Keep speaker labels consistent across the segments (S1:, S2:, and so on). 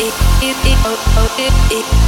S1: it, it, oh, oh, it.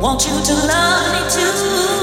S1: Want you to love me